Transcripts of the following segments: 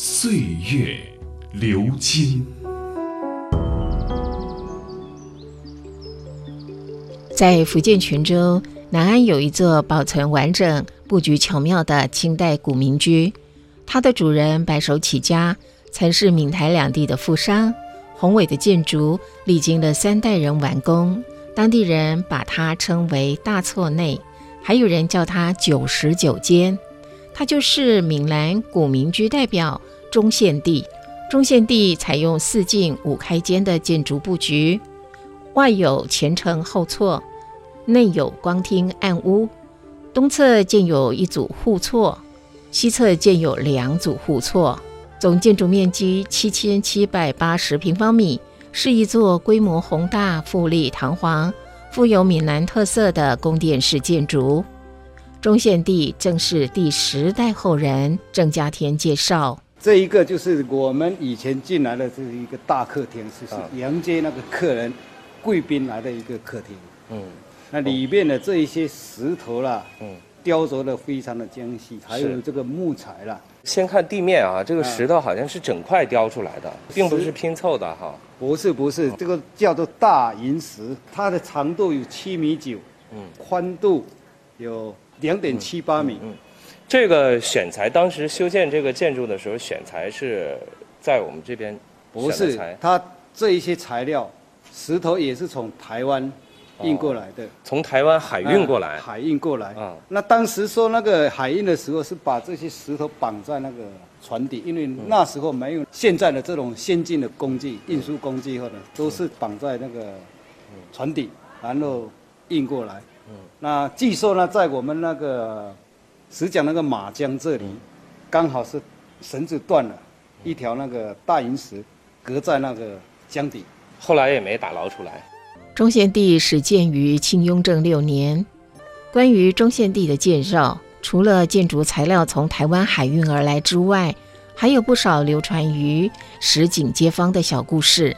岁月流金。在福建泉州南安有一座保存完整、布局巧妙的清代古民居，它的主人白手起家，曾是闽台两地的富商。宏伟的建筑历经了三代人完工，当地人把它称为“大厝内”，还有人叫它“九十九间”。它就是闽南古民居代表中宪地。中宪地采用四进五开间的建筑布局，外有前城后厝。内有光厅暗屋，东侧建有一组户厝，西侧建有两组户厝，总建筑面积七千七百八十平方米，是一座规模宏大、富丽堂皇、富有闽南特色的宫殿式建筑。中献帝正是第十代后人郑家天介绍，这一个就是我们以前进来的这一个大客厅，是是迎接那个客人、贵宾来的一个客厅。嗯。那里面的这一些石头啦，嗯，雕琢的非常的精细，还有这个木材啦。先看地面啊，这个石头好像是整块雕出来的，并不是拼凑的哈。不是不是，这个叫做大银石，它的长度有七米九，嗯，宽度有两点七八米。嗯，这个选材，当时修建这个建筑的时候，选材是在我们这边。不是，它这一些材料，石头也是从台湾。运过来的，从台湾海运过来，海运过来。啊，那当时说那个海运的时候，是把这些石头绑在那个船底，因为那时候没有现在的这种先进的工具，运输工具，或者都是绑在那个船底，然后运过来。嗯，那据说呢，在我们那个石讲那个马江这里，刚好是绳子断了，一条那个大银石隔在那个江底，后来也没打捞出来。中宪地始建于清雍正六年。关于中宪地的介绍，除了建筑材料从台湾海运而来之外，还有不少流传于石井街坊的小故事。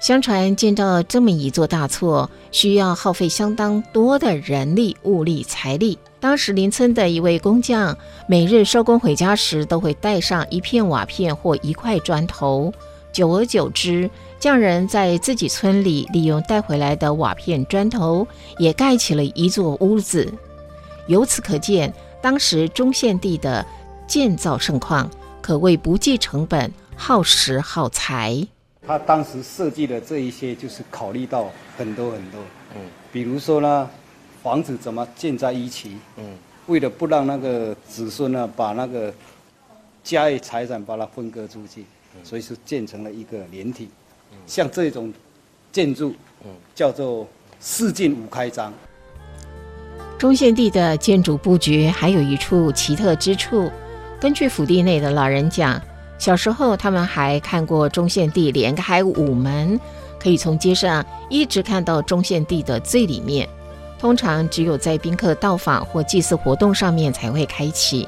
相传建造这么一座大厝，需要耗费相当多的人力、物力、财力。当时邻村的一位工匠，每日收工回家时，都会带上一片瓦片或一块砖头。久而久之，匠人在自己村里利用带回来的瓦片、砖头，也盖起了一座屋子。由此可见，当时中县地的建造盛况，可谓不计成本、耗时耗财。他当时设计的这一些，就是考虑到很多很多。嗯，比如说呢，房子怎么建在一起？嗯，为了不让那个子孙呢，把那个家业财产把它分割出去。所以是建成了一个连体，像这种建筑，叫做四进五开张。中县地的建筑布局还有一处奇特之处。根据府地内的老人讲，小时候他们还看过中县地连开五门，可以从街上一直看到中县地的最里面。通常只有在宾客到访或祭祀活动上面才会开启，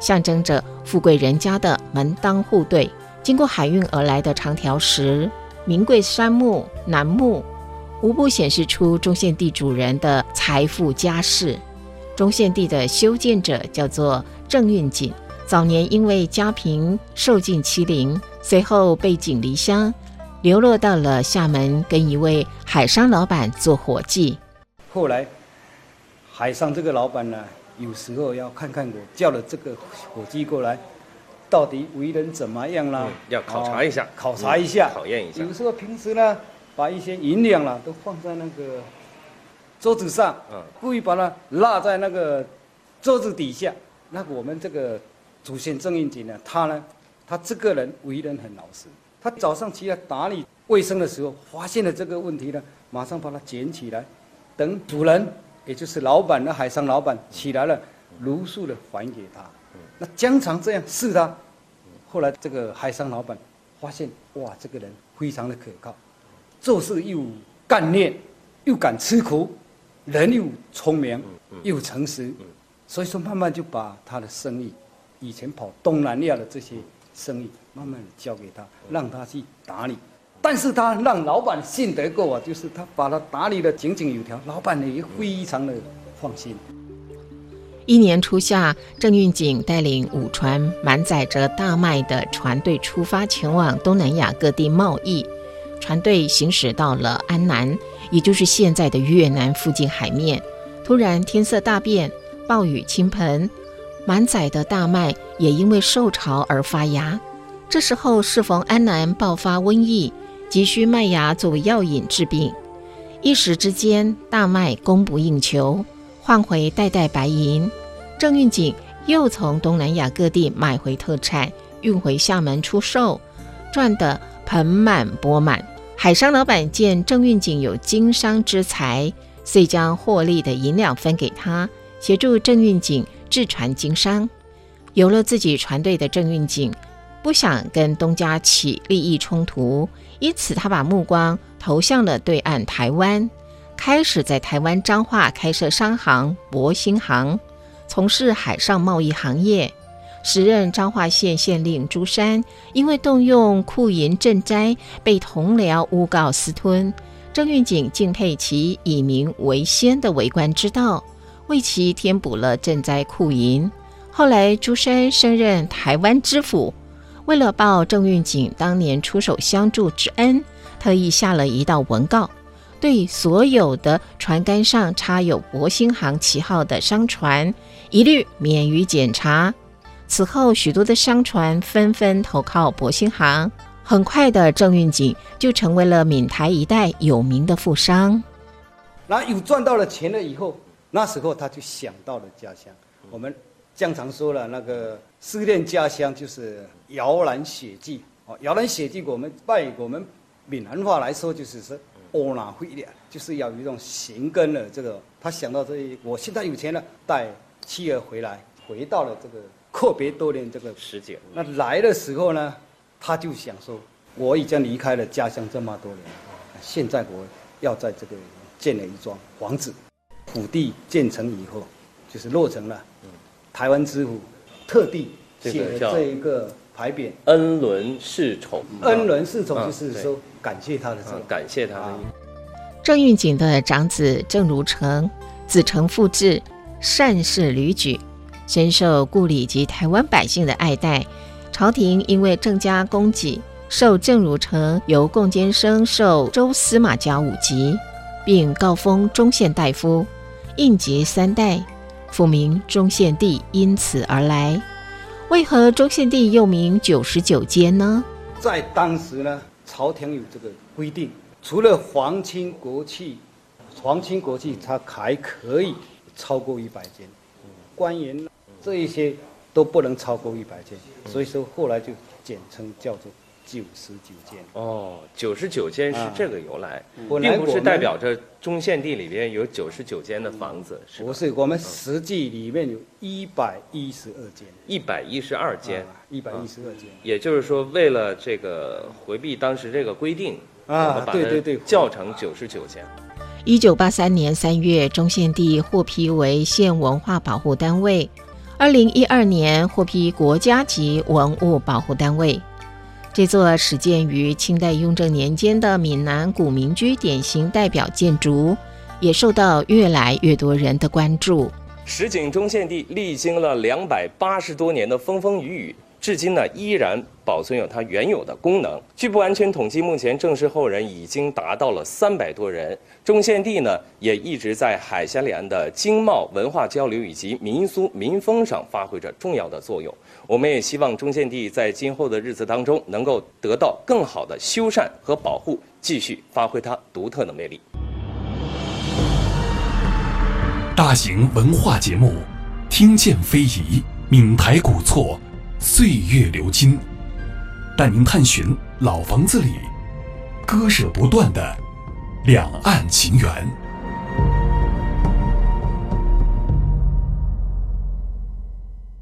象征着富贵人家的门当户对。经过海运而来的长条石、名贵杉木、楠木，无不显示出中县地主人的财富家世。中县地的修建者叫做郑运锦，早年因为家贫受尽欺凌，随后背井离乡，流落到了厦门，跟一位海商老板做伙计。后来，海商这个老板呢，有时候要看看我，叫了这个伙计过来。到底为人怎么样啦？要考察一下，考察一下，考验一下。有时候平时呢，把一些银两啦都放在那个桌子上，嗯，故意把它落在那个桌子底下。那我们这个祖先郑运景呢，他呢，他这个人为人很老实。他早上起来打理卫生的时候，发现了这个问题呢，马上把它捡起来，等主人，也就是老板的海商老板起来了，如数的还给他。那经常这样试他，后来这个海商老板发现，哇，这个人非常的可靠，做事又干练，又敢吃苦，人又聪明，又诚实，所以说慢慢就把他的生意，以前跑东南亚的这些生意，慢慢的交给他，让他去打理。但是他让老板信得过啊，就是他把他打理的井井有条，老板呢也非常的放心。一年初夏，郑运景带领五船满载着大麦的船队出发，前往东南亚各地贸易。船队行驶到了安南，也就是现在的越南附近海面。突然天色大变，暴雨倾盆，满载的大麦也因为受潮而发芽。这时候适逢安南爆发瘟疫。急需麦芽作为药引治病，一时之间大麦供不应求，换回袋袋白银。郑运景又从东南亚各地买回特产，运回厦门出售，赚得盆满钵满。海商老板见郑运景有经商之才，遂将获利的银两分给他，协助郑运景制船经商。有了自己船队的郑运景。不想跟东家起利益冲突，因此他把目光投向了对岸台湾，开始在台湾彰化开设商行博兴行，从事海上贸易行业。时任彰化县县令朱山因为动用库银赈灾，被同僚诬告私吞，郑运景敬佩其以民为先的为官之道，为其填补了赈灾库银。后来朱山升任台湾知府。为了报郑运景当年出手相助之恩，特意下了一道文告，对所有的船杆上插有博兴行旗号的商船，一律免于检查。此后，许多的商船纷纷投靠博兴行，很快的，郑运景就成为了闽台一带有名的富商。那有赚到了钱了以后，那时候他就想到了家乡。我们经常说了那个。思念家乡就是摇篮血迹哦，摇篮血迹，我们拜我们闽南话来说就是说，窝囊废的，就是要有一种行根的这个。他想到这一，我现在有钱了，带妻儿回来，回到了这个阔别多年这个时节。那来的时候呢，他就想说，我已经离开了家乡这么多年，现在我要在这个建了一幢房子，府地建成以后，就是落成了，台湾知府。特地写了这一个牌匾“恩伦侍宠”，恩伦侍宠就是说感谢他的这感谢他的。郑运景的长子郑如成，子承父志，善事屡举，深受故里及台湾百姓的爱戴。朝廷因为郑家供给，授郑如成由贡监生授州司马家五级，并告封中宪大夫，应节三代。复名中献帝，因此而来。为何中献帝又名九十九间呢？在当时呢，朝廷有这个规定，除了皇亲国戚，皇亲国戚他还可以超过一百间，官员这一些都不能超过一百间，所以说后来就简称叫做。九十九间哦，九十九间是这个由来，并不是代表着中宪地里边有九十九间的房子，不是？我们实际里面有一百一十二间，一百一十二间，一百一十二间。也就是说，为了这个回避当时这个规定啊，对对对，叫成九十九间。一九八三年三月，中宪地获批为县文化保护单位，二零一二年获批国家级文物保护单位。这座始建于清代雍正年间的闽南古民居典型代表建筑，也受到越来越多人的关注。石井中宪地历经了两百八十多年的风风雨雨。至今呢，依然保存有它原有的功能。据不完全统计，目前正式后人已经达到了三百多人。中宪地呢，也一直在海峡两岸的经贸、文化交流以及民俗民风上发挥着重要的作用。我们也希望中宪地在今后的日子当中能够得到更好的修缮和保护，继续发挥它独特的魅力。大型文化节目，听见非遗，闽台古厝。岁月流金，带您探寻老房子里割舍不断的两岸情缘。